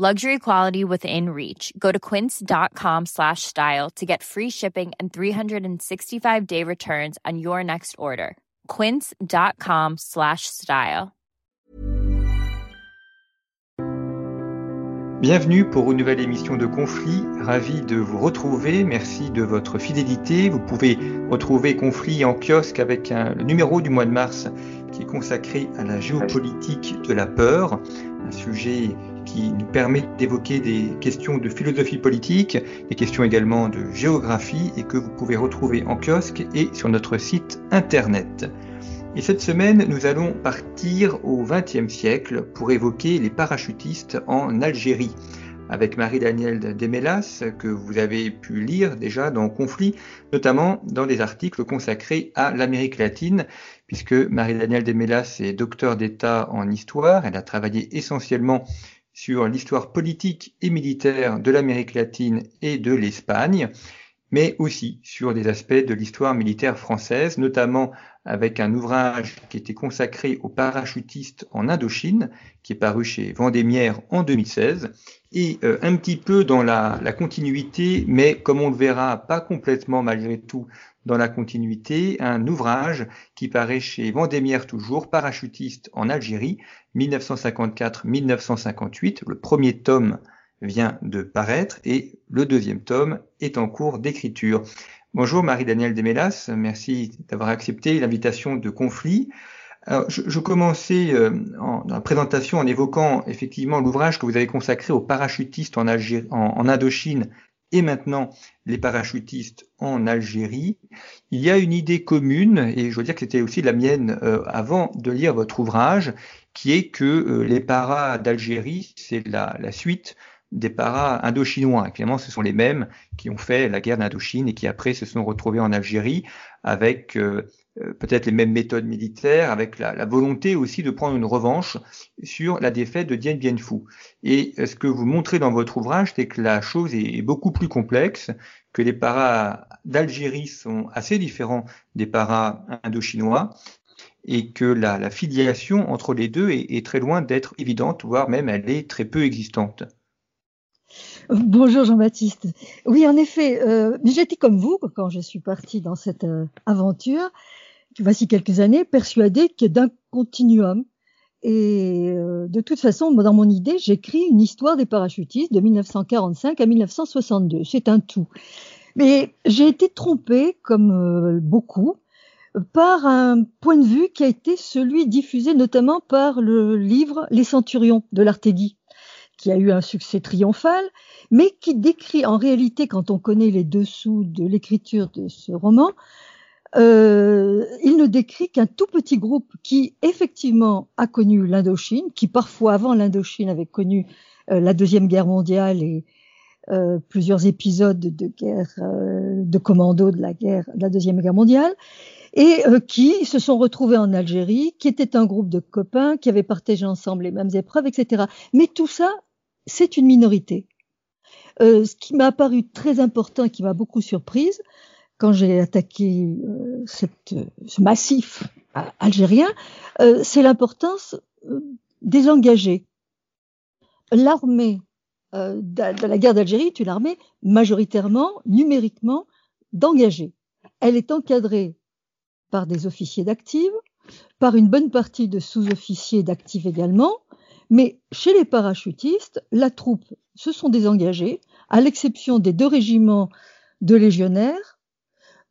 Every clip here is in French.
Luxury quality within reach. Go to quince.com slash style to get free shipping and 365 day returns on your next order. Quince.com slash style. Bienvenue pour une nouvelle émission de Conflit. Ravi de vous retrouver. Merci de votre fidélité. Vous pouvez retrouver Conflit en kiosque avec un, le numéro du mois de mars qui est consacré à la géopolitique de la peur, un sujet qui nous permet d'évoquer des questions de philosophie politique, des questions également de géographie et que vous pouvez retrouver en kiosque et sur notre site internet. Et cette semaine, nous allons partir au XXe siècle pour évoquer les parachutistes en Algérie avec Marie-Danielle Demelas, que vous avez pu lire déjà dans Conflit, notamment dans des articles consacrés à l'Amérique latine, puisque Marie-Danielle Demelas est docteur d'État en histoire, elle a travaillé essentiellement sur l'histoire politique et militaire de l'Amérique latine et de l'Espagne, mais aussi sur des aspects de l'histoire militaire française, notamment avec un ouvrage qui était consacré aux parachutistes en Indochine, qui est paru chez Vendémiaire en 2016, et euh, un petit peu dans la, la, continuité, mais comme on le verra, pas complètement malgré tout dans la continuité, un ouvrage qui paraît chez Vendémiaire toujours, Parachutiste en Algérie, 1954-1958. Le premier tome vient de paraître et le deuxième tome est en cours d'écriture. Bonjour Marie-Danielle Demelas, merci d'avoir accepté l'invitation de conflit. je, commençais euh, dans la présentation en évoquant effectivement l'ouvrage que vous avez consacré aux parachutistes en, Indochine et maintenant les parachutistes en Algérie. Il y a une idée commune, et je veux dire que c'était aussi la mienne euh, avant de lire votre ouvrage, qui est que euh, les paras d'Algérie, c'est la, la suite des paras indochinois. Évidemment, ce sont les mêmes qui ont fait la guerre d'Indochine et qui après se sont retrouvés en Algérie avec euh, peut-être les mêmes méthodes militaires, avec la, volonté aussi de prendre une revanche sur la défaite de Dien Bien Phu. Et euh, ce que vous montrez dans votre ouvrage, c'est que la chose est beaucoup plus complexe, que les paras d'Algérie sont assez différents des paras indochinois, et que la, filiation entre les deux est très loin d'être évidente, voire même elle est très peu existante. Bonjour Jean-Baptiste. Oui, en effet, euh, j'étais comme vous quand je suis partie dans cette euh, aventure, voici quelques années, persuadée que d'un continuum. Et euh, de toute façon, dans mon idée, j'écris une histoire des parachutistes de 1945 à 1962. C'est un tout. Mais j'ai été trompée, comme euh, beaucoup, par un point de vue qui a été celui diffusé notamment par le livre Les Centurions de l'Artegui, qui a eu un succès triomphal mais qui décrit en réalité, quand on connaît les dessous de l'écriture de ce roman, euh, il ne décrit qu'un tout petit groupe qui effectivement a connu l'Indochine, qui parfois avant l'Indochine avait connu euh, la deuxième guerre mondiale et euh, plusieurs épisodes de guerre euh, de commando de la guerre de la deuxième guerre mondiale et euh, qui se sont retrouvés en Algérie, qui était un groupe de copains qui avaient partagé ensemble les mêmes épreuves, etc. Mais tout ça, c'est une minorité. Euh, ce qui m'a paru très important et qui m'a beaucoup surprise quand j'ai attaqué euh, ce massif algérien, euh, c'est l'importance des engagés. L'armée de, la guerre d'Algérie est une armée majoritairement, numériquement, d'engagés. Elle est encadrée par des officiers d'actifs, par une bonne partie de sous-officiers d'actifs également, mais chez les parachutistes, la troupe, ce sont des engagés, à l'exception des deux régiments de légionnaires,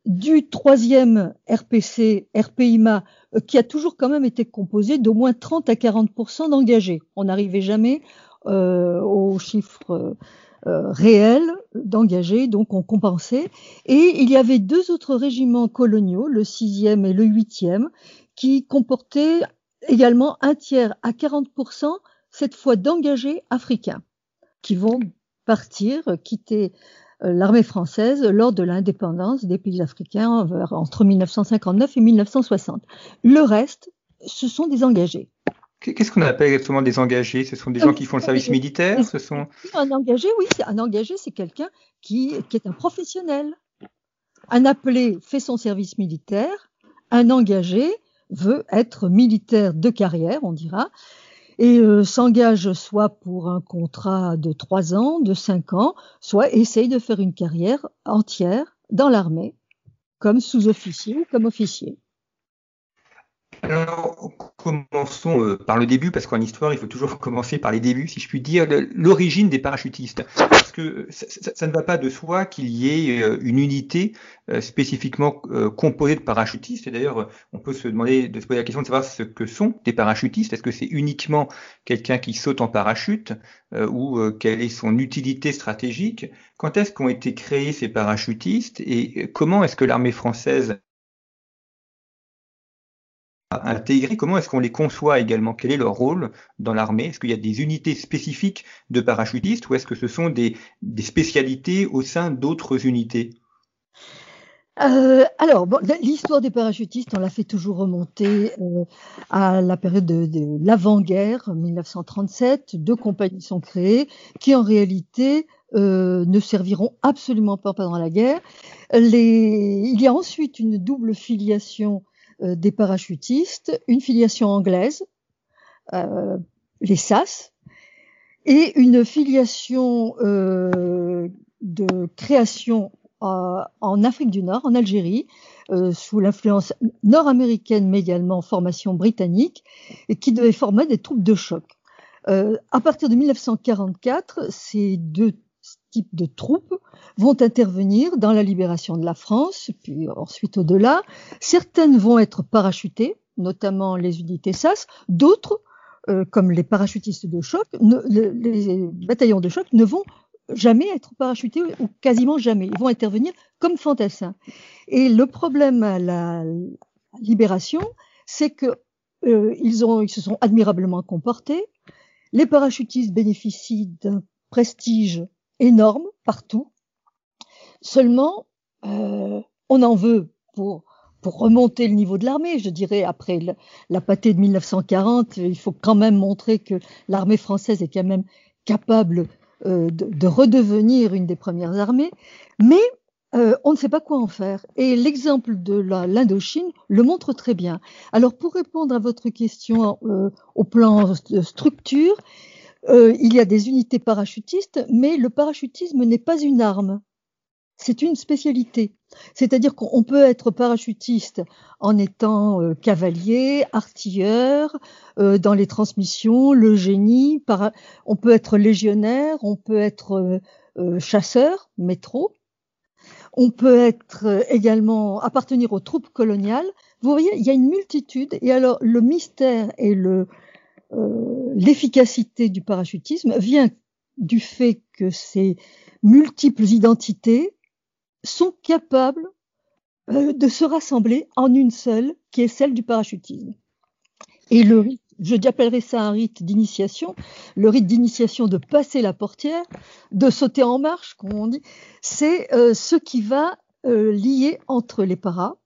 du troisième RPC, RPIMA, euh, qui a toujours quand même été composé d'au moins 30 à 40% d'engagés. On n'arrivait jamais euh, aux chiffres euh, réels d'engagés, donc on compensait. Et il y avait deux autres régiments coloniaux, le sixième et le huitième, qui comportaient également un tiers à 40 cette fois d'engagés africains, qui vont partir, quitter l'armée française lors de l'indépendance des pays africains entre 1959 et 1960. Le reste, ce sont des engagés. Qu'est-ce qu'on appelle exactement des engagés? Ce sont des gens qui font le service militaire? Ce sont un engagé, oui, un engagé, c'est quelqu'un qui, qui est un professionnel. Un appelé fait son service militaire, un engagé veut être militaire de carrière, on dira, et euh, s'engage soit pour un contrat de trois ans, de cinq ans, soit essaye de faire une carrière entière dans l'armée, comme sous-officier ou comme officier. Alors, commençons euh, par le début, parce qu'en histoire, il faut toujours commencer par les débuts, si je puis dire, l'origine des parachutistes. Parce que ça, ne va pas de soi qu'il y ait euh, une unité euh, spécifiquement composée de parachutistes. Et d'ailleurs, on peut se demander, de se poser la question de savoir ce que sont des parachutistes. Est-ce que c'est uniquement quelqu'un qui saute en parachute ou quelle est son utilité stratégique? Quand est-ce qu'ont été créés ces parachutistes? Et comment est-ce que l'armée française intégrer Comment est-ce qu'on les conçoit également? Quel est leur rôle dans l'armée? Est-ce qu'il y a des unités spécifiques de parachutistes ou est-ce que ce sont des, spécialités au sein d'autres unités? Euh, alors, l'histoire des parachutistes, on l'a fait toujours remonter euh, à la période de, l'avant-guerre, 1937. Deux compagnies sont créées qui, en réalité, euh, ne serviront absolument pas pendant la guerre. il y a ensuite une double filiation des parachutistes, une filiation anglaise, euh, les SAS, et une filiation euh, de création en Afrique du Nord, en Algérie, sous l'influence nord-américaine, mais également formation britannique, et qui devait former des troupes de choc. à partir de 1944, ces deux types de troupes vont intervenir dans la libération de la France, puis ensuite au-delà. Certaines vont être parachutées, notamment les unités SAS, d'autres, euh, comme les parachutistes de choc, les bataillons de choc ne vont jamais être parachutés ou quasiment jamais. Ils vont intervenir comme fantassins. Et le problème à la libération, c'est que euh, ils, ont, ils se sont admirablement comportés. Les parachutistes bénéficient d'un prestige énorme partout. Seulement, euh, on en veut pour pour remonter le niveau de l'armée, je dirais, après la pâtée de 1940, il faut quand même montrer que l'armée française est quand même capable euh, de, redevenir une des premières armées, mais euh, on ne sait pas quoi en faire. Et l'exemple de l'Indochine le montre très bien. Alors, pour répondre à votre question au plan de structure, il y a des unités parachutistes, mais le parachutisme n'est pas une arme c'est une spécialité. C'est-à-dire qu'on peut être parachutiste en étant euh, cavalier, artilleur, euh, dans les transmissions, le génie, on peut être légionnaire, on peut être euh, chasseur, métro, on peut être également appartenir aux troupes coloniales. Vous voyez, il y a une multitude. Et alors, le mystère et le l'efficacité du parachutisme vient du fait que ces multiples identités sont capables euh, de se rassembler en une seule, qui est celle du parachutisme. Et le rite, je appellerais ça un rite d'initiation, le rite d'initiation de passer la portière, de sauter en marche, comme on dit, c'est euh, ce qui va euh, lier entre les paras.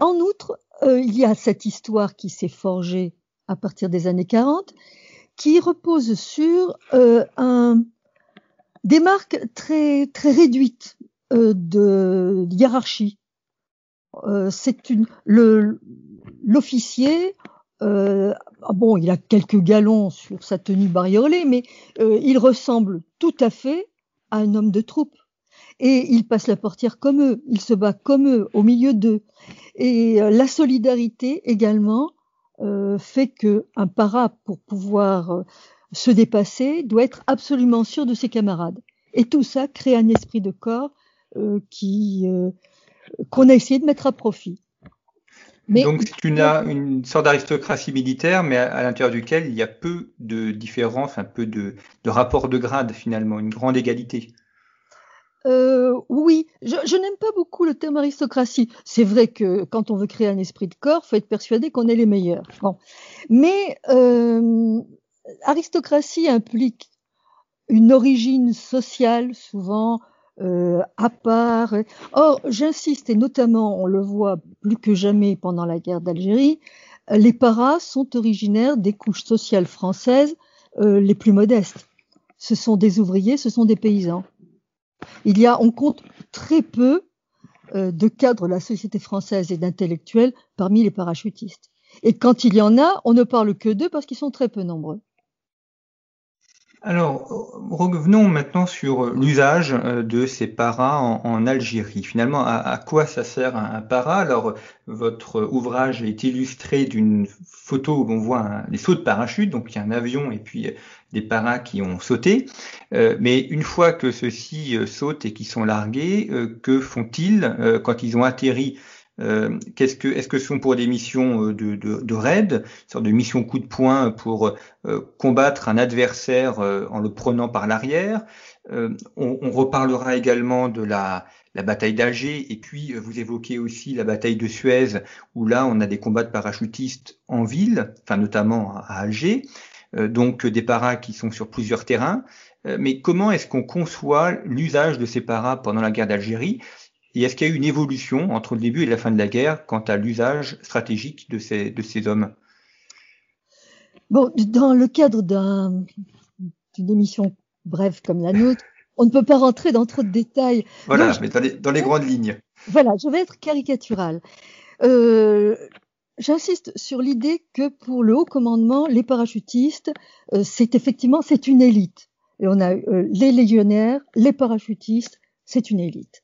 En outre, il y a cette histoire qui s'est forgée à partir des années 40, qui repose sur un, des marques très, très réduites euh, de hiérarchie. Euh, c'est une le l'officier. Euh, ah bon, il a quelques galons sur sa tenue bariolée, mais il ressemble tout à fait à un homme de troupe. Et il passe la portière comme eux, il se bat comme eux, au milieu d'eux. Et la solidarité également fait que un para, pour pouvoir se dépasser, doit être absolument sûr de ses camarades. Et tout ça crée un esprit de corps euh, qui euh, qu'on a essayé de mettre à profit. Donc c'est une, une sorte d'aristocratie militaire, mais à, l'intérieur duquel il y a peu de différences, un peu de, de rapport de grade finalement, une grande égalité. Euh, oui, je, je n'aime pas beaucoup le terme aristocratie. C'est vrai que quand on veut créer un esprit de corps, faut être persuadé qu'on est les meilleurs. Bon. Mais euh, aristocratie implique une origine sociale, souvent euh, à part. Or, j'insiste, et notamment, on le voit plus que jamais pendant la guerre d'Algérie, les paras sont originaires des couches sociales françaises euh, les plus modestes. Ce sont des ouvriers, ce sont des paysans. Il y a, on compte très peu euh, de cadres de la société française et d'intellectuels parmi les parachutistes. Et quand il y en a, on ne parle que d'eux parce qu'ils sont très peu nombreux. Alors, revenons maintenant sur l'usage euh, de ces paras en, Algérie. Finalement, à, quoi ça sert un, para? Alors, votre ouvrage est illustré d'une photo où on voit des sauts de parachute, donc il y a un avion et puis des paras qui ont sauté. Euh, mais une fois que ceux-ci euh, sautent et qu'ils sont largués, que font-ils quand ils ont atterri euh, qu'est-ce que, est-ce que ce sont pour des missions euh, de, de, de raid, sorte de mission coup de poing pour euh, combattre un adversaire en le prenant par l'arrière? On, on, reparlera également de la, la bataille d'Alger et puis vous évoquez aussi la bataille de Suez où là on a des combats de parachutistes en ville, enfin notamment à Alger, donc des paras qui sont sur plusieurs terrains. mais comment est-ce qu'on conçoit l'usage de ces paras pendant la guerre d'Algérie? Et est-ce qu'il y a eu une évolution entre le début et la fin de la guerre quant à l'usage stratégique de ces, de ces hommes? Bon, dans le cadre d'une émission brève comme la nôtre, on ne peut pas rentrer dans trop de détails. Voilà, mais dans les, grandes lignes. Voilà, je vais être caricatural. Euh, J'insiste sur l'idée que pour le haut commandement, les parachutistes, euh, c'est effectivement c'est une élite. Et on a euh, les légionnaires, les parachutistes, c'est une élite.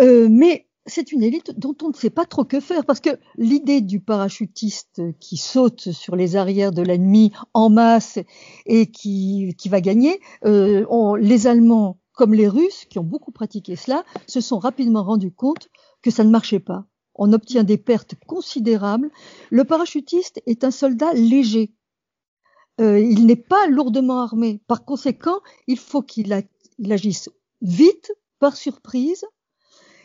Euh, mais c'est une élite dont on ne sait pas trop que faire parce que l'idée du parachutiste qui saute sur les arrières de l'ennemi en masse et qui, qui va gagner, euh, on, les Allemands comme les Russes qui ont beaucoup pratiqué cela se sont rapidement rendus compte que ça ne marchait pas. On obtient des pertes considérables. Le parachutiste est un soldat léger. Euh, il n'est pas lourdement armé. Par conséquent, il faut qu'il agisse vite, par surprise,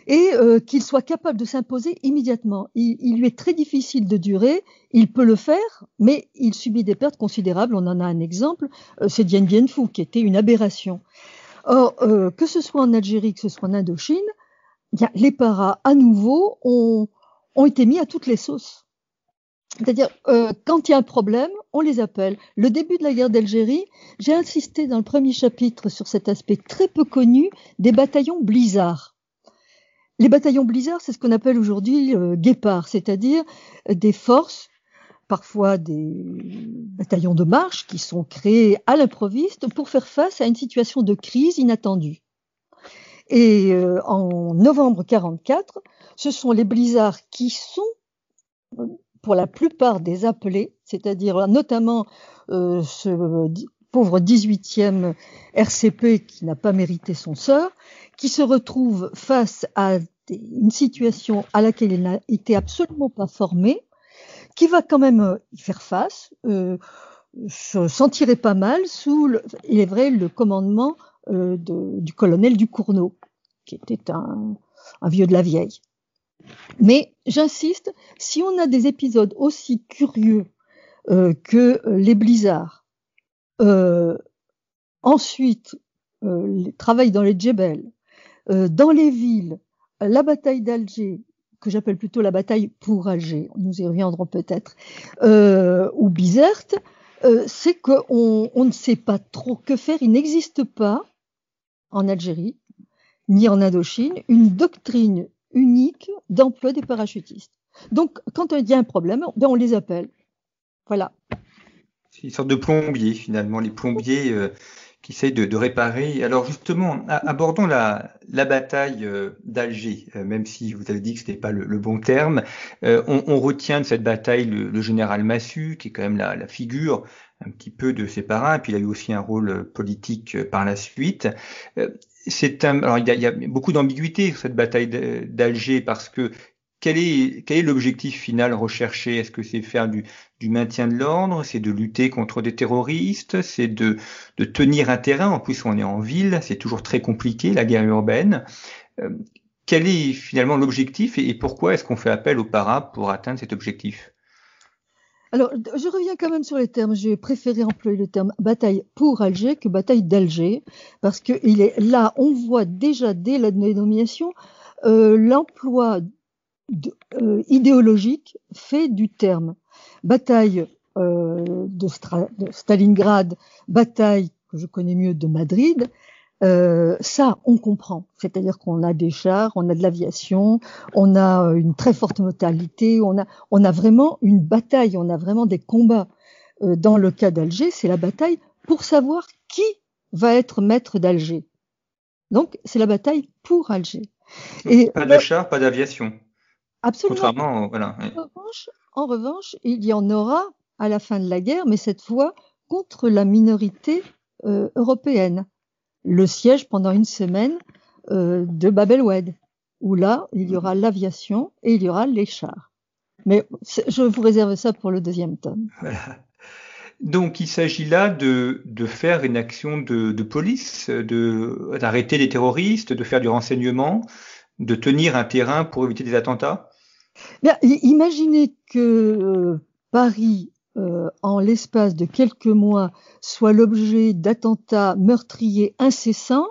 et euh, qu'il soit capable de s'imposer immédiatement. Il, lui est très difficile de durer, il peut le faire, mais il subit des pertes considérables. On en a un exemple, euh, c'est Dien Bien Phu, qui était une aberration. Or, euh, que ce soit en Algérie, que ce soit en Indochine, les paras, à nouveau, ont, ont été mis à toutes les sauces. C'est-à-dire, quand il y a un problème, on les appelle. Le début de la guerre d'Algérie, j'ai insisté dans le premier chapitre sur cet aspect très peu connu des bataillons blizzards. Les bataillons blizzard, c'est ce qu'on appelle aujourd'hui euh, guépards, c'est-à-dire des forces, parfois des bataillons de marche, qui sont créés à l'improviste pour faire face à une situation de crise inattendue. Et euh, en novembre 44, ce sont les blizzards qui sont, pour la plupart des appelés, c'est-à-dire notamment euh, ce pauvre 18e RCP qui n'a pas mérité son sort, qui se retrouve face à une situation à laquelle il n'a été absolument pas formé, qui va quand même euh, y faire face, euh, se sentirait pas mal sous, le, il est vrai, le commandement euh, de, du colonel Ducournau, qui était un, vieux de la vieille. Mais j'insiste, si on a des épisodes aussi curieux euh, que les blizzards, euh, ensuite euh, travaillent dans les djebels, euh, dans les villes, la bataille d'Alger, que j'appelle plutôt la bataille pour Alger, nous y reviendrons peut-être, euh, ou Bizerte, euh, c'est qu'on on ne sait pas trop que faire. Il n'existe pas en Algérie, ni en Indochine, une doctrine unique d'emploi des parachutistes. Donc, quand il y a un problème, ben on les appelle. Voilà. C'est une sorte de plombier, finalement. Les plombiers euh, qui essaye de, de, réparer. Alors justement, abordons la, la bataille euh, d'Alger, euh, même si vous avez dit que ce n'était pas le, bon terme. Euh, on, on, retient de cette bataille le, le, général Massu, qui est quand même la, la, figure un petit peu de ses parrains, et puis il a eu aussi un rôle politique par la suite. C'est un, alors il y, a, il y a beaucoup d'ambiguïté sur cette bataille d'Alger parce que quel est, l'objectif final recherché? Est-ce que c'est faire du, maintien de l'ordre? C'est de lutter contre des terroristes? C'est de, tenir un terrain? En plus, on est en ville, c'est toujours très compliqué, la guerre urbaine. Euh, quel est finalement l'objectif et, pourquoi est-ce qu'on fait appel aux paras pour atteindre cet objectif? Alors, je reviens quand même sur les termes. J'ai préféré employer le terme bataille pour Alger que bataille d'Alger, parce que là, on voit déjà dès la dénomination euh, l'emploi euh, idéologique fait du terme. Bataille euh, de, de, Stalingrad, bataille que je connais mieux de Madrid, euh, ça, on comprend. C'est-à-dire qu'on a des chars, on a de l'aviation, on a euh, une très forte mortalité, on a, on a vraiment une bataille, on a vraiment des combats. Euh, dans le cas d'Alger, c'est la bataille pour savoir qui va être maître d'Alger. Donc, c'est la bataille pour Alger. Et, pas de chars, pas d'aviation. Absolument. Contrairement, voilà. En revanche, en revanche, il y en aura à la fin de la guerre, mais cette fois contre la minorité euh, européenne le siège pendant une semaine euh, de Bab el-Oued, où là, il y aura l'aviation et il y aura les chars. Mais je vous réserve ça pour le deuxième tome. Voilà. Donc, il s'agit là de, de, faire une action de, de police, d'arrêter les terroristes, de faire du renseignement, de tenir un terrain pour éviter des attentats Imaginez que euh, Paris euh, en l'espace de quelques mois soit l'objet d'attentats meurtriers incessants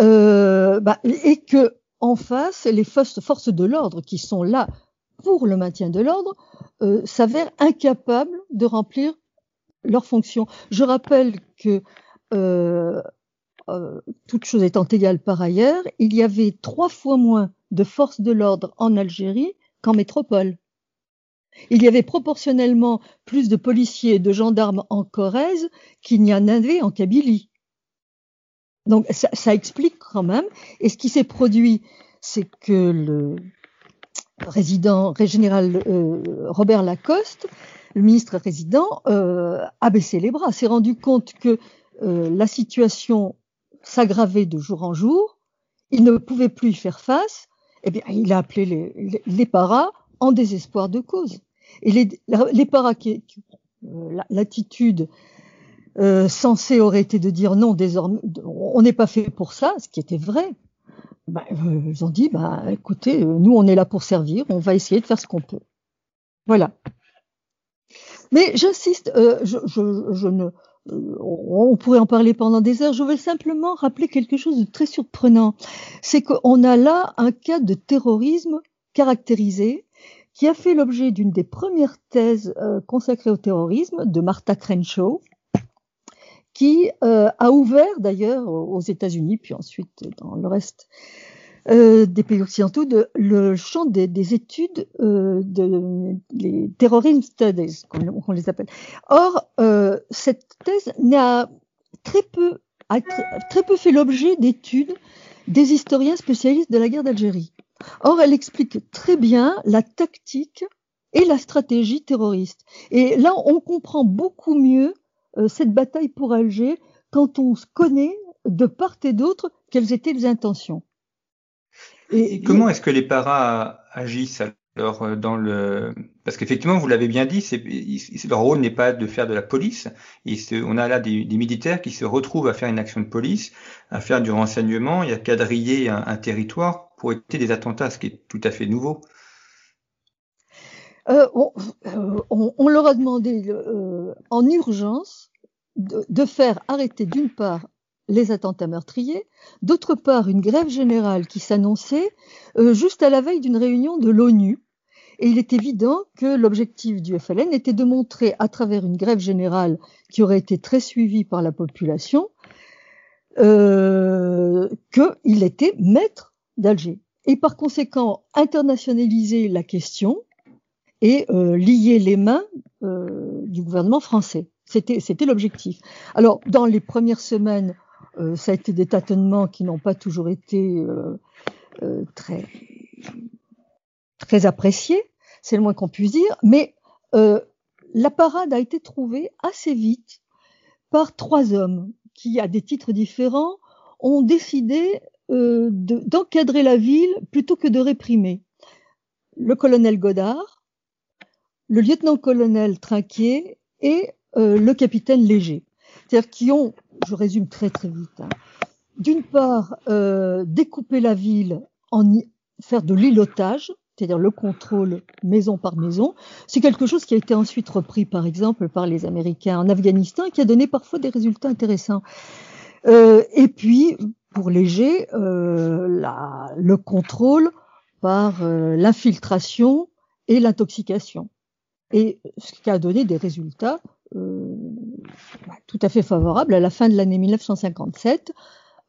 euh, bah, et que en face les forces, de l'ordre qui sont là pour le maintien de l'ordre s'avèrent incapables de remplir leurs fonctions. Je rappelle que euh, euh, toute chose étant égale par ailleurs, il y avait trois fois moins de forces de l'ordre en Algérie qu'en métropole. Il y avait proportionnellement plus de policiers et de gendarmes en Corrèze qu'il n'y en avait en Kabylie. Donc ça, explique quand même. Et ce qui s'est produit, c'est que le résident général euh, Robert Lacoste, le ministre résident, euh, a baissé les bras, s'est rendu compte que euh, la situation s'aggravait de jour en jour, il ne pouvait plus y faire face, eh bien il a appelé les, paras en désespoir de cause. Et les, paras, euh, l'attitude euh, censée aurait été de dire non, désormais, on n'est pas fait pour ça, ce qui était vrai. Ben, euh, ils ont dit, bah, écoutez, euh, nous, on est là pour servir, on va essayer de faire ce qu'on peut. Voilà. Mais j'insiste, euh, je, ne, on pourrait en parler pendant des heures. Je veux simplement rappeler quelque chose de très surprenant. C'est qu'on a là un cas de terrorisme caractérisé qui a fait l'objet d'une des premières thèses euh, consacrées au terrorisme de Martha Crenshaw, qui euh, a ouvert d'ailleurs aux États-Unis, puis ensuite dans le reste euh, des pays occidentaux, de, le champ des, des études euh, de les terrorism studies, qu'on les appelle. Or, euh, cette thèse n'a très peu, a très, peu fait l'objet d'études des historiens spécialistes de la guerre d'Algérie. Or, elle explique très bien la tactique et la stratégie terroriste. Et là, on comprend beaucoup mieux euh, cette bataille pour Alger quand on connaît de part et d'autre quelles étaient les intentions. Et, et comment est-ce que les paras agissent alors euh, dans le parce qu'effectivement vous l'avez bien dit, c'est leur rôle n'est pas de faire de la police. Et on a là des, des, militaires qui se retrouvent à faire une action de police, à faire du renseignement et à quadriller un, un territoire pour éviter des attentats, ce qui est tout à fait nouveau. Euh, on, euh, on, on, leur a demandé euh, en urgence de, de faire arrêter d'une part les attentats meurtriers, d'autre part une grève générale qui s'annonçait euh, juste à la veille d'une réunion de l'ONU. Et il est évident que l'objectif du FLN était de montrer à travers une grève générale qui aurait été très suivie par la population euh, qu'il était maître d'Alger. Et par conséquent, internationaliser la question et euh, lier les mains euh, du gouvernement français. C'était, l'objectif. Alors, dans les premières semaines, ça a été des tâtonnements qui n'ont pas toujours été euh, euh, très, très appréciés, c'est le moins qu'on puisse dire, mais la parade a été trouvée assez vite par trois hommes qui, à des titres différents, ont décidé euh, d'encadrer la ville plutôt que de réprimer. Le colonel Godard, le lieutenant-colonel Trinquier et euh, le capitaine Léger. C'est-à-dire qui ont, je résume très très vite, hein, d'une part euh, découper la ville en y, faire de l'îlotage, c'est-à-dire le contrôle maison par maison. C'est quelque chose qui a été ensuite repris, par exemple, par les Américains en Afghanistan, qui a donné parfois des résultats intéressants. Euh, et puis, pour léger, euh, le contrôle par l'infiltration et l'intoxication. Et ce qui a donné des résultats tout à fait favorables. À la fin de l'année 1957,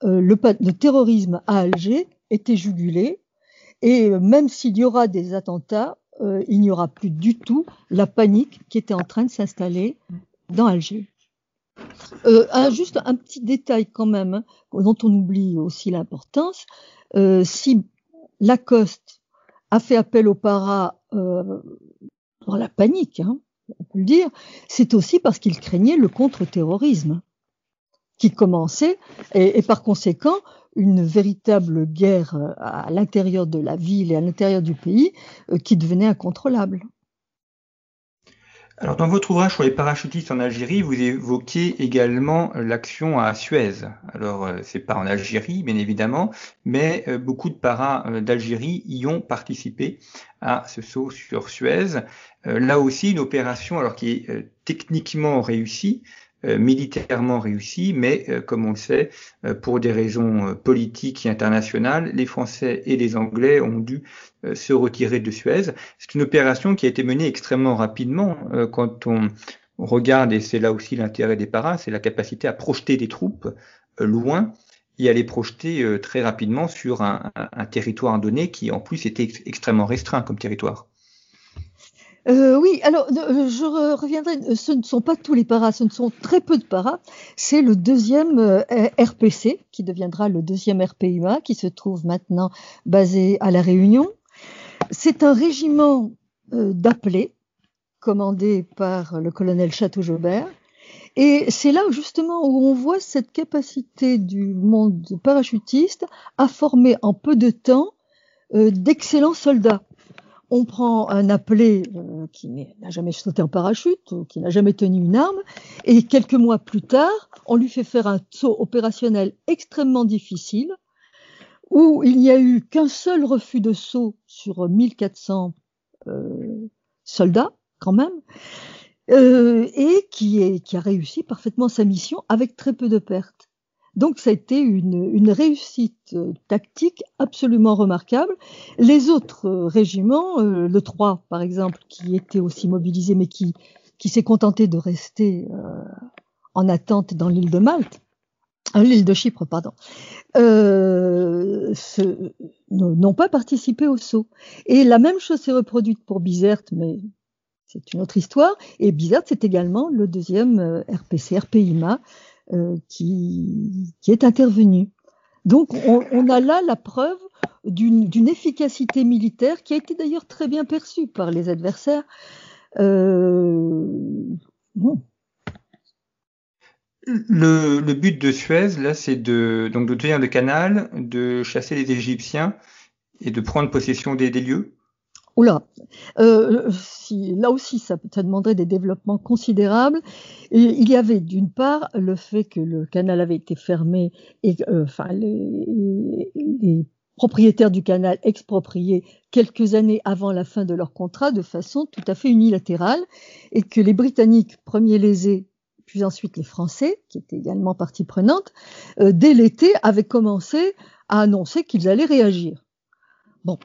euh, le, terrorisme à Alger était jugulé et même s'il y aura des attentats, euh, il n'y aura plus du tout la panique qui était en train de s'installer dans Alger. Euh, juste un petit détail quand même, hein, dont on oublie aussi l'importance. Euh, si Lacoste a fait appel au para euh, dans la panique, hein, on peut le dire, c'est aussi parce qu'il craignait le contre-terrorisme qui commençait et, et, par conséquent une véritable guerre euh, à l'intérieur de la ville et à l'intérieur du pays euh, qui devenait incontrôlable. Alors dans votre ouvrage sur les parachutistes en Algérie, vous évoquez également l'action à Suez. Alors euh, c'est pas en Algérie bien évidemment, mais beaucoup de paras d'Algérie y ont participé à ce saut sur Suez. Là aussi une opération alors qui est techniquement réussie, euh, militairement réussi, mais euh, comme on le sait, euh, pour des raisons politiques et internationales, les Français et les Anglais ont dû se retirer de Suez. C'est une opération qui a été menée extrêmement rapidement quand on regarde, et c'est là aussi l'intérêt des paras, c'est la capacité à projeter des troupes loin et à les projeter très rapidement sur un, un territoire donné qui en plus était extrêmement restreint comme territoire. Euh, oui, alors euh, je reviendrai. Euh, ce ne sont pas tous les paras, ce ne sont très peu de paras. C'est le deuxième RPC qui deviendra le deuxième RPUA qui se trouve maintenant basé à la Réunion. C'est un régiment d'appelés commandé par le colonel Château-Jobert. Et c'est là justement où on voit cette capacité du monde parachutiste à former en peu de temps d'excellents soldats on prend un appelé euh, qui n'a jamais sauté en parachute, qui n'a jamais tenu une arme, et quelques mois plus tard, on lui fait faire un saut opérationnel extrêmement difficile, où il n'y a eu qu'un seul refus de saut sur 1400 euh, soldats, quand même, euh, et qui a réussi parfaitement sa mission avec très peu de pertes. Donc ça a été une, une, réussite euh, tactique absolument remarquable. Les autres euh, régiments, euh, le 3 par exemple, qui était aussi mobilisé mais qui, qui s'est contenté de rester en attente dans l'île de Malte, l'île de Chypre, pardon, n'ont pas participé au saut. Et la même chose s'est reproduite pour Bizerte, mais c'est une autre histoire. Et Bizerte, c'est également le deuxième RPC, RPIMA, euh, qui, qui, est intervenu. Donc on, a là la preuve d'une efficacité militaire qui a été d'ailleurs très bien perçue par les adversaires. Euh. Le, but de Suez, là, c'est de, de tenir le canal, de chasser les Égyptiens et de prendre possession des lieux Oula, euh, si, là aussi, ça, ça, demanderait des développements considérables. Il y avait d'une part le fait que le canal avait été fermé et euh, enfin les, les, propriétaires du canal expropriés quelques années avant la fin de leur contrat de façon tout à fait unilatérale et que les Britanniques, premiers lésés, puis ensuite les Français, qui étaient également partie prenante, euh, dès l'été avaient commencé à annoncer qu'ils allaient réagir. Bon,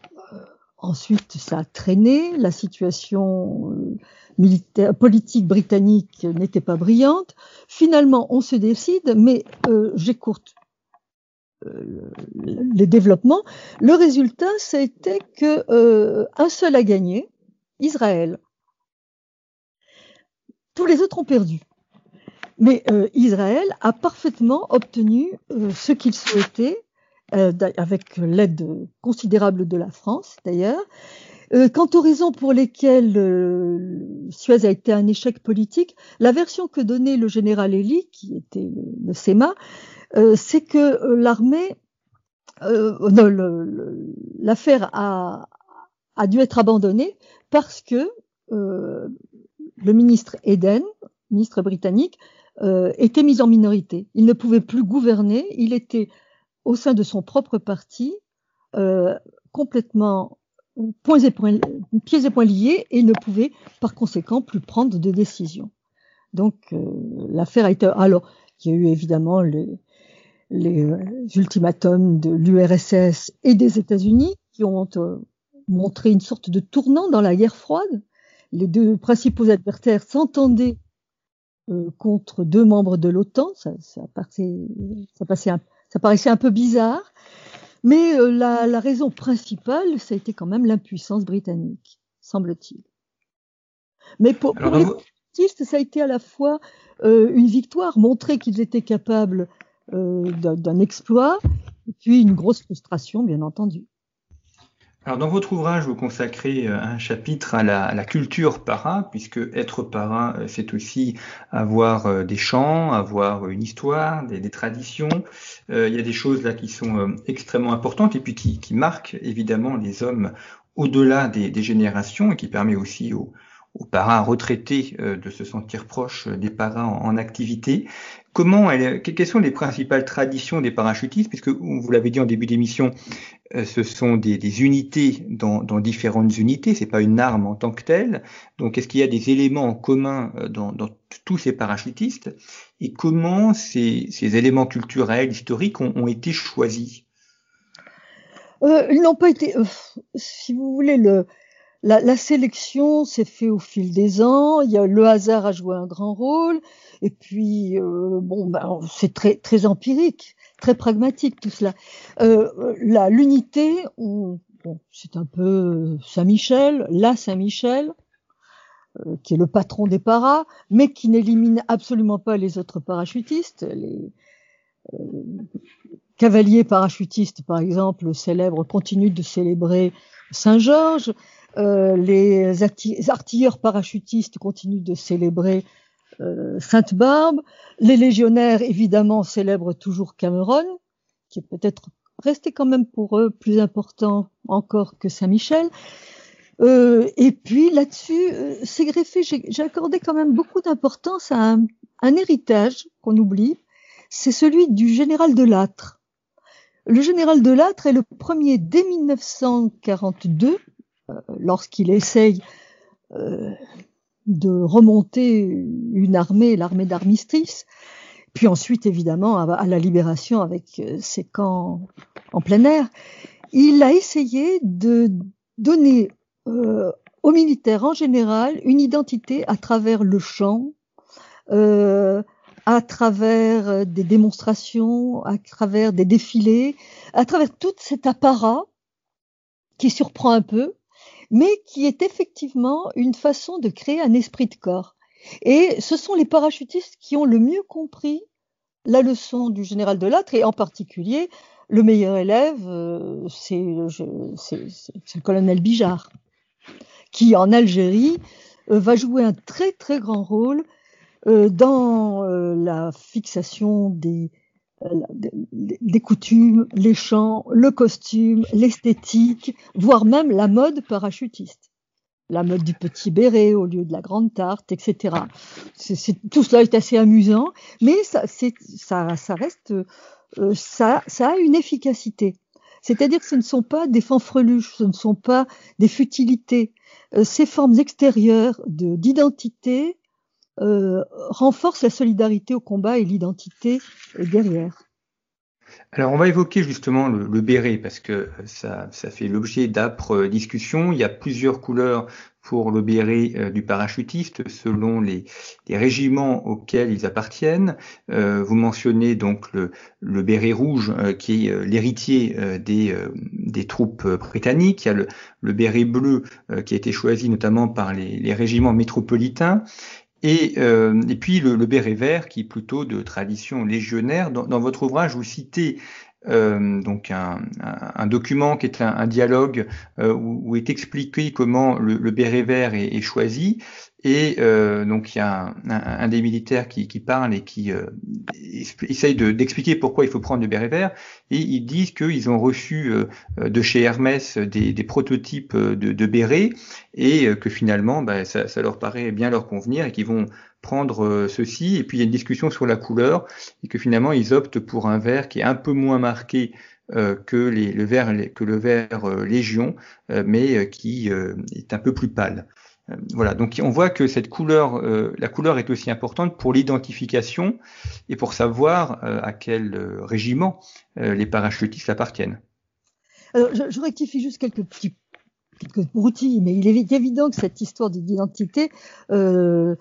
Ensuite, ça a traîné. La situation euh, politique britannique n'était pas brillante. Finalement, on se décide, mais euh, euh, les développements. Le résultat, c'était que euh, un seul a gagné, Israël. Tous les autres ont perdu. Mais Israël a parfaitement obtenu ce qu'il souhaitait, euh, avec l'aide considérable de la France d'ailleurs. Euh, quant aux raisons pour lesquelles euh, Suez a été un échec politique, la version que donnait le général Elie, qui était le, le SEMA, euh, c'est que l'armée, l'affaire a, a, dû être abandonnée parce que le ministre Eden, ministre britannique, était mis en minorité. Il ne pouvait plus gouverner, il était au sein de son propre parti, euh, complètement et poings, pieds et poings liés et ne pouvait par conséquent plus prendre de décision. Donc l'affaire a été alors il y a eu évidemment les, les ultimatums de l'URSS et des États-Unis qui ont montré une sorte de tournant dans la guerre froide. Les deux principaux adversaires s'entendaient euh, contre deux membres de l'OTAN. Ça, ça, ça, passait un, ça, paraissait un peu bizarre. Mais euh, la, la, raison principale, ça a été quand même l'impuissance britannique, semble-t-il. Mais pour, pour les artistes, ça a été à la fois euh, une victoire, montrer qu'ils étaient capables euh, d'un exploit, et puis une grosse frustration, bien entendu. Alors dans votre ouvrage, vous consacrez euh, un chapitre à la, culture para, puisque être para, euh, c'est aussi avoir euh, des chants, avoir une histoire, des, traditions. Il y a des choses là qui sont extrêmement importantes et puis qui, qui marquent évidemment les hommes au-delà des, des, générations et qui permet aussi aux, aux parents retraités de se sentir proches des parents en, activité. Comment elle, quelles sont les principales traditions des parachutistes? Puisque vous l'avez dit en début d'émission, euh, ce sont des, des unités dans, dans, différentes unités. C'est pas une arme en tant que telle. Donc, est-ce qu'il y a des éléments en commun euh, dans, dans tous ces parachutistes? Et comment ces, ces, éléments culturels, historiques ont, ont été choisis? Euh, Ils n'ont pas été, euh, si vous voulez, le, la, la sélection s'est faite au fil des ans. Il y a le hasard a joué un grand rôle. Et puis, euh, bon, ben, c'est très, empirique, très pragmatique tout cela. Euh, l'unité, bon, c'est un peu Saint-Michel, la Saint-Michel, euh, qui est le patron des paras, mais qui n'élimine absolument pas les autres parachutistes. Les euh, cavaliers parachutistes, par exemple, célèbrent, continuent de célébrer Saint-Georges. Euh, les artilleurs parachutistes continuent de célébrer euh, Sainte-Barbe. Les légionnaires, évidemment, célèbrent toujours Cameron, qui est peut-être resté quand même pour eux plus important encore que Saint-Michel. Euh, et puis là-dessus, euh, c'est greffé, j'ai accordé quand même beaucoup d'importance à un, un héritage qu'on oublie, c'est celui du général de Lattre. Le général de Lattre est le premier dès 1942, euh, lorsqu'il essaye euh, de remonter une armée, l'armée d'armistice, puis ensuite évidemment à, à, la libération avec euh, ses camps en plein air, il a essayé de donner euh, aux militaires en général une identité à travers le chant, euh, à travers des démonstrations, à travers des défilés, à travers tout cet apparat qui surprend un peu, mais qui est effectivement une façon de créer un esprit de corps. Et ce sont les parachutistes qui ont le mieux compris la leçon du général de Lattre, et en particulier, le meilleur élève, euh, c'est le colonel Bijard, qui en Algérie euh, va jouer un très très grand rôle euh, dans la fixation des, des coutumes, les chants, le costume, l'esthétique, voire même la mode parachutiste. La mode du petit béret au lieu de la grande tarte, etc. Tout cela est assez amusant, mais ça, ça, ça reste, euh, ça, ça a une efficacité. C'est-à-dire que ce ne sont pas des fanfreluches, ce ne sont pas des futilités. Euh, ces formes extérieures d'identité euh, renforce la solidarité au combat et l'identité derrière. Alors on va évoquer justement le, béret parce que ça, fait l'objet d'âpres discussions. Il y a plusieurs couleurs pour le béret euh, du parachutiste selon les, régiments auxquels ils appartiennent. Euh, vous mentionnez donc le, béret rouge euh, qui est euh, l'héritier euh, des, troupes britanniques. Il y a le, béret bleu qui a été choisi notamment par les régiments métropolitains. Et, euh, et, puis le, le, béret vert, qui est plutôt de tradition légionnaire. Dans votre ouvrage, vous citez euh, donc un, un, document qui est un, dialogue euh, où, est expliqué comment le, béret vert est, choisi. Et euh, donc il y a un, des militaires qui, qui, parle et qui essaye d'expliquer de, pourquoi il faut prendre le béret vert. Et ils disent qu'ils ont reçu de chez Hermès des, prototypes de, de bérets et que finalement bah, ça, leur paraît bien leur convenir et qu'ils vont prendre ceci. Et puis il y a une discussion sur la couleur et que finalement ils optent pour un vert qui est un peu moins marqué que, les, le vert, que le vert Légion, mais qui est un peu plus pâle. Voilà, donc on voit que cette couleur, la couleur est aussi importante pour l'identification et pour savoir à quel régiment les parachutistes appartiennent. Alors, je, je, rectifie juste quelques petits quelques broutilles, mais il est évident que cette histoire d'identité euh, euh,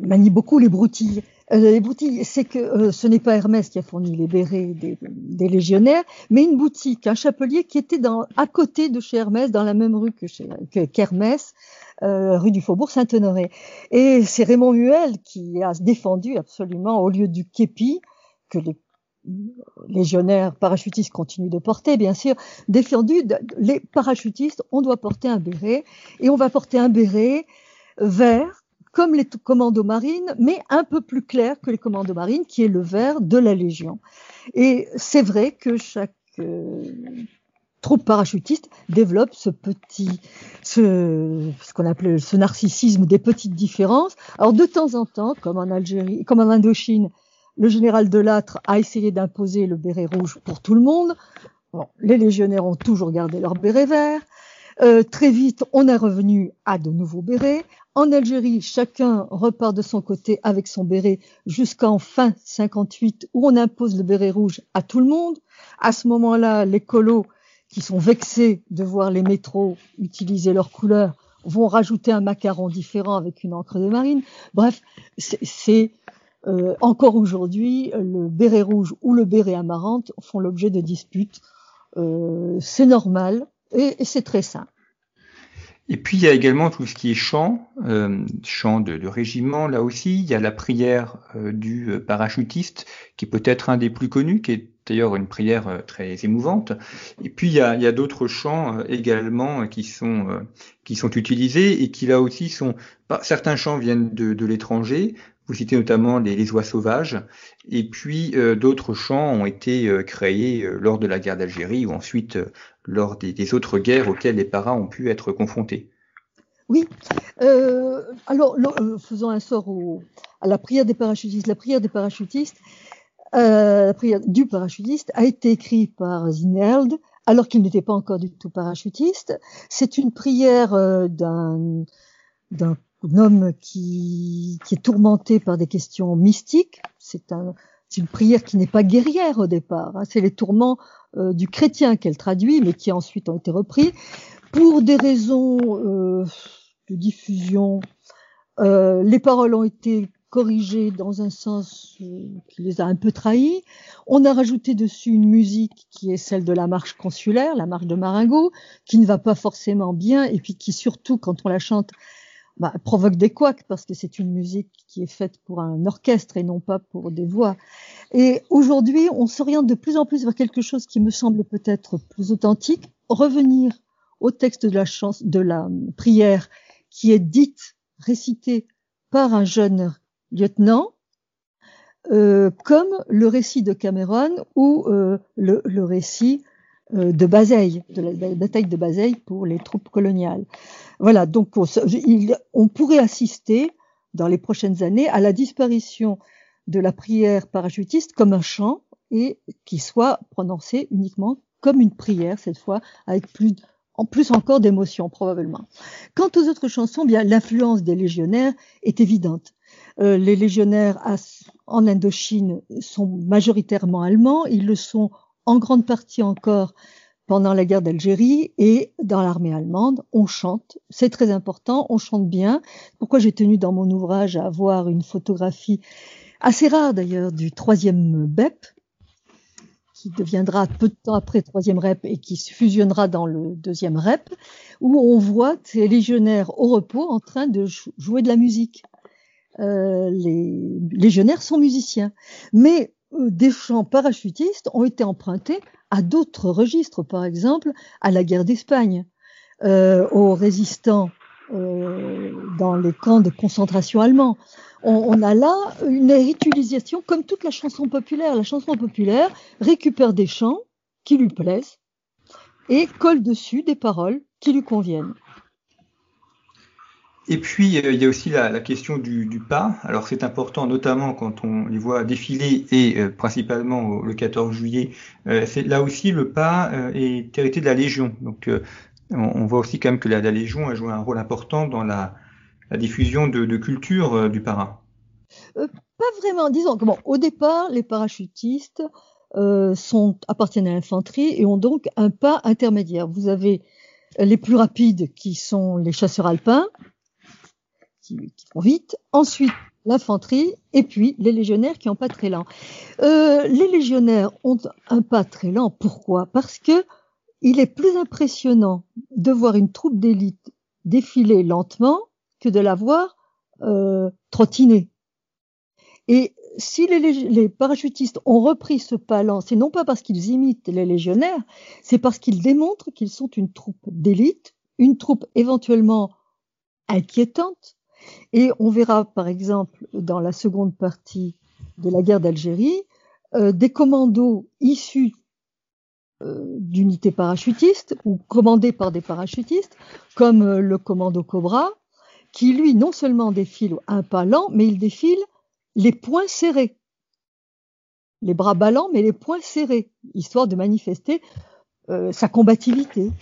manie beaucoup les broutilles. Euh, les broutilles, c'est que euh, ce n'est pas Hermès qui a fourni les bérets des, des, légionnaires, mais une boutique, un chapelier qui était dans, à côté de chez Hermès, dans la même rue que chez qu'Hermès, euh, rue du Faubourg Saint-Honoré. Et c'est Raymond Muel qui a défendu absolument, au lieu du képi, que les légionnaires parachutistes continuent de porter, bien sûr, défendu, les parachutistes, on doit porter un béret, et on va porter un béret vert, comme les commandos marines, mais un peu plus clair que les commandos marines, qui est le vert de la Légion. Et c'est vrai que chaque euh, troupe parachutiste développe ce petit, ce, ce qu'on appelle ce narcissisme des petites différences. Alors de temps en temps, comme en Algérie, comme en Indochine, le général Delattre a essayé d'imposer le béret rouge pour tout le monde. Bon, les légionnaires ont toujours gardé leur béret vert. Euh, très vite, on est revenu à de nouveaux bérets. En Algérie, chacun repart de son côté avec son béret jusqu'en fin 58 où on impose le béret rouge à tout le monde. À ce moment-là, les colos qui sont vexés de voir les métros utiliser leur couleur vont rajouter un macaron différent avec une encre de marine. Bref, c'est euh, encore aujourd'hui, le béret rouge ou le béret amarante font l'objet de disputes. Euh, c'est normal et, c'est très sain. Et puis il y a également tout ce qui est chant, euh, chant de, régiment. Là aussi, il y a la prière euh, du euh, parachutiste, qui est peut-être un des plus connus, qui est d'ailleurs une prière très émouvante. Et puis il y a, d'autres chants également qui sont qui sont utilisés et qui là aussi sont. Certains chants viennent de, l'étranger, vous citez notamment les, oies sauvages, et puis d'autres chants ont été créés lors de la guerre d'Algérie ou ensuite lors des, autres guerres auxquelles les paras ont pu être confrontés. Oui, alors faisons un sort au, à la prière des parachutistes. La prière des parachutistes, la prière du parachutiste a été écrite par Zineld alors qu'il n'était pas encore du tout parachutiste. C'est une prière d'un d'un homme qui, qui est tourmenté par des questions mystiques. C'est un, une prière qui n'est pas guerrière au départ. Hein. C'est les tourments euh, du chrétien qu'elle traduit, mais qui ensuite ont été repris pour des raisons euh, de diffusion. Euh, les paroles ont été corrigées dans un sens euh, qui les a un peu trahis. On a rajouté dessus une musique qui est celle de la marche consulaire, la marche de Maringo, qui ne va pas forcément bien et puis qui surtout, quand on la chante, bah, provoque des couacs parce que c'est une musique qui est faite pour un orchestre et non pas pour des voix. Et aujourd'hui, on s'oriente de plus en plus vers quelque chose qui me semble peut-être plus authentique, revenir au texte de la chance, de la prière qui est dite, récitée par un jeune lieutenant, euh, comme le récit de Cameron ou euh, le, le, récit euh, de Bazeille, de la bataille de Bazeille pour les troupes coloniales. Voilà, donc on, pourrait assister dans les prochaines années à la disparition de la prière parachutiste comme un chant et qui soit prononcé uniquement comme une prière cette fois avec plus en plus encore d'émotion probablement. Quant aux autres chansons, bien l'influence des légionnaires est évidente. Euh, les légionnaires en Indochine sont majoritairement allemands, ils le sont en grande partie encore pendant la guerre d'Algérie et dans l'armée allemande, on chante. C'est très important, on chante bien. Pourquoi j'ai tenu dans mon ouvrage à avoir une photographie assez rare d'ailleurs du troisième BEP, qui deviendra peu de temps après troisième REP et qui se fusionnera dans le deuxième REP, où on voit ces légionnaires au repos en train de jouer de la musique. Euh, les légionnaires sont musiciens, mais euh, des chants parachutistes ont été empruntés à d'autres registres, par exemple à la guerre d'Espagne, euh, aux résistants euh, dans les camps de concentration allemands. On, a là une réutilisation, comme toute la chanson populaire. La chanson populaire récupère des chants qui lui plaisent et colle dessus des paroles qui lui conviennent. Et puis, euh, il y a aussi la, question du, pas. Alors, c'est important, notamment quand on les voit défiler et euh, principalement le 14 juillet. Euh, là aussi, le pas est hérité de la Légion. Donc, on, voit aussi quand même que la, Légion a joué un rôle important dans la, diffusion de, culture du para. pas vraiment. Disons que au départ, les parachutistes sont appartiennent à l'infanterie et ont donc un pas intermédiaire. Vous avez les plus rapides qui sont les chasseurs alpins, qui, vont vite. Ensuite, l'infanterie et puis les légionnaires qui ont pas très lent. Euh, les légionnaires ont un pas très lent. Pourquoi? Parce que il est plus impressionnant de voir une troupe d'élite défiler lentement que de la voir euh, trottiner. Et si les, les, parachutistes ont repris ce pas lent, c'est non pas parce qu'ils imitent les légionnaires, c'est parce qu'ils démontrent qu'ils sont une troupe d'élite, une troupe éventuellement inquiétante, et on verra par exemple dans la seconde partie de la guerre d'Algérie euh, des commandos issus euh, d'unités parachutistes ou commandés par des parachutistes, comme euh, le commando Cobra, qui lui non seulement défile un pas lent, mais il défile les poings serrés. Les bras ballants, mais les poings serrés, histoire de manifester sa combativité.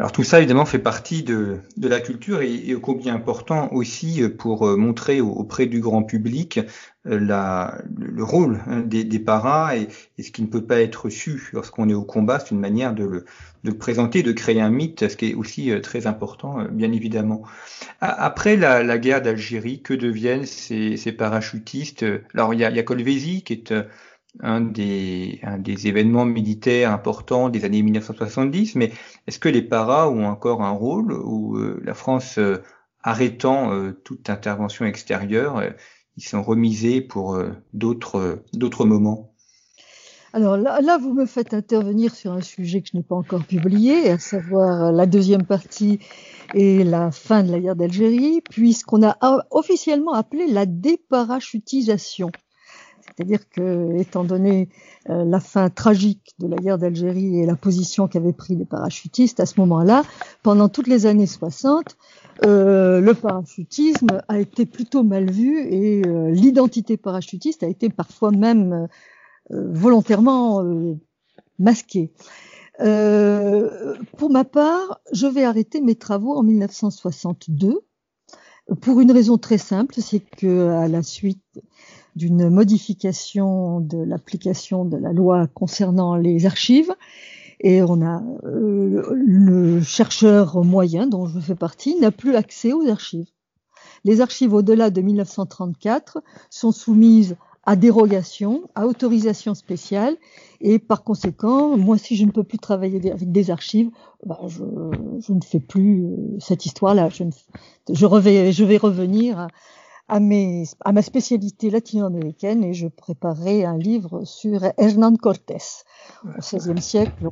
Alors tout ça évidemment fait partie de, la culture et, et combien important aussi pour euh, montrer auprès du grand public euh, le, rôle hein, des, des paras et, ce qui ne peut pas être su lorsqu'on est au combat. C'est une manière de le, présenter, de créer un mythe, ce qui est aussi euh, très important bien évidemment. Après la, guerre d'Algérie, que deviennent ces, parachutistes? Alors il y a, il a Colvézi qui est un des, événements militaires importants des années 1970, mais est-ce que les paras ont encore un rôle ou euh, la France euh, arrêtant euh, toute intervention extérieure, ils sont remisés pour d'autres moments? Alors là, vous me faites intervenir sur un sujet que je n'ai pas encore publié, à savoir la deuxième partie et la fin de la guerre d'Algérie, puisqu'on a officiellement appelé la déparachutisation. C'est-à-dire que, étant donné euh, la fin tragique de la guerre d'Algérie et la position qu'avaient pris les parachutistes à ce moment-là, pendant toutes les années 60, euh, le parachutisme a été plutôt mal vu et euh, l'identité parachutiste a été parfois même volontairement masquée. pour ma part, je vais arrêter mes travaux en 1962 pour une raison très simple, c'est que à la suite d'une modification de l'application de la loi concernant les archives. Et on a euh, le chercheur moyen dont je fais partie n'a plus accès aux archives. Les archives au-delà de 1934 sont soumises à dérogation, à autorisation spéciale, et par conséquent, moi, si je ne peux plus travailler avec des archives, bah, je, je, ne fais plus euh, cette histoire-là. Je, je, je, vais revenir à, mes, à ma spécialité latino-américaine et je préparerai un livre sur Hernán Cortés au XVIe siècle.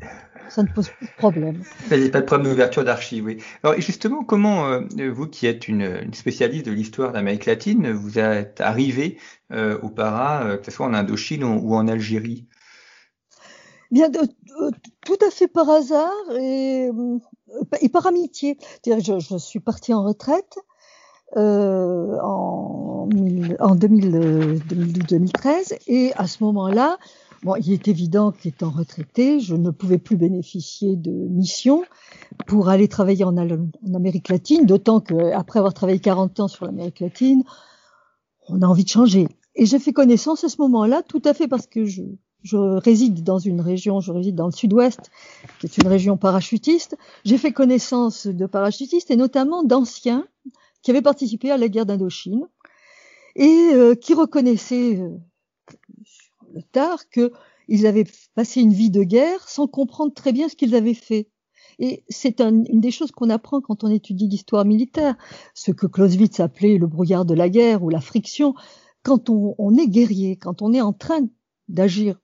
ça ne pose pas de problème. Il n'y a pas de problème d'ouverture d'archives, oui. Alors justement, comment euh, vous qui êtes une, une spécialiste de l'histoire d'Amérique latine, vous êtes arrivé euh, au para, euh, que ce soit en Indochine ou, en Algérie? Bien, tout à fait par hasard et, et par amitié. Je, je suis partie en retraite en, en 2012-2013 et à ce moment-là, bon, il est évident qu'étant retraité, je ne pouvais plus bénéficier de mission pour aller travailler en, en Amérique latine, d'autant qu'après avoir travaillé 40 ans sur l'Amérique latine, on a envie de changer. Et j'ai fait connaissance à ce moment-là, tout à fait parce que je, je réside dans une région, je réside dans le sud-ouest, qui est une région parachutiste. J'ai fait connaissance de parachutistes et notamment d'anciens qui avaient participé à la guerre d'Indochine et euh, qui reconnaissaient euh, le tard qu'ils avaient passé une vie de guerre sans comprendre très bien ce qu'ils avaient fait. Et c'est un, une des choses qu'on apprend quand on étudie l'histoire militaire, ce que Clausewitz appelait le brouillard de la guerre ou la friction. Quand on est guerrier, quand on est en train d'agir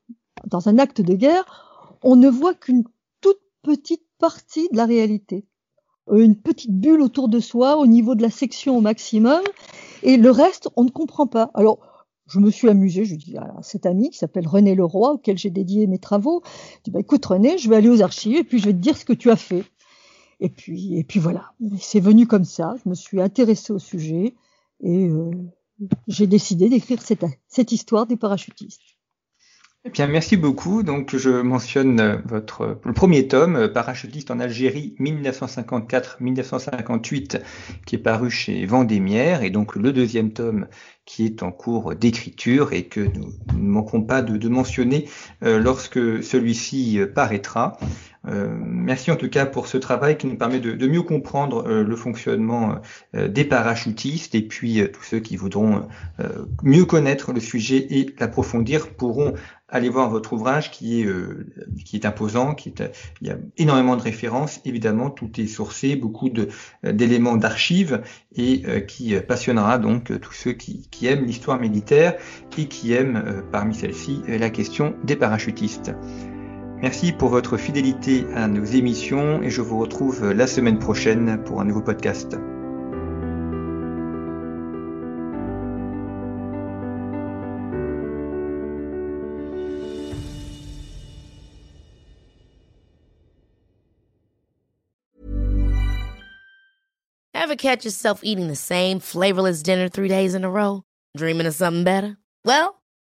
dans un acte de guerre, on ne voit qu'une toute petite partie de la réalité. Euh, une petite bulle autour de soi au niveau de la section au maximum et le reste on ne comprend pas. Alors je me suis amusée, je dis à cet ami qui s'appelle René Leroy auquel j'ai dédié mes travaux, je dis bah écoute René, je vais aller aux archives et puis je vais te dire ce que tu as fait. Et puis, et puis voilà. C'est venu comme ça. Je me suis intéressée au sujet et euh, j'ai décidé d'écrire cette, cette histoire des parachutistes. Eh bien, merci beaucoup. Donc, je mentionne euh, votre le premier tome, euh, Parachutiste en Algérie 1954-1958, qui est paru chez Vendémiaire, et donc le deuxième tome qui est en cours d'écriture et que nous ne manquerons pas de, mentionner euh, lorsque celui-ci euh, paraîtra. Euh, merci en tout cas pour ce travail qui nous permet de, mieux comprendre le fonctionnement des parachutistes et puis tous ceux qui voudront mieux connaître le sujet et l'approfondir pourront aller voir votre ouvrage qui est qui est imposant, qui il y a énormément de références, évidemment tout est sourcé, beaucoup d'éléments d'archives et qui passionnera donc tous ceux qui, aiment l'histoire militaire et qui aiment euh, parmi celles-ci euh, la question des parachutistes. Merci pour votre fidélité à nos émissions et je vous retrouve la semaine prochaine pour un nouveau podcast. Ever catch yourself eating the same flavorless dinner three days in a row? Dreaming of something better? Well,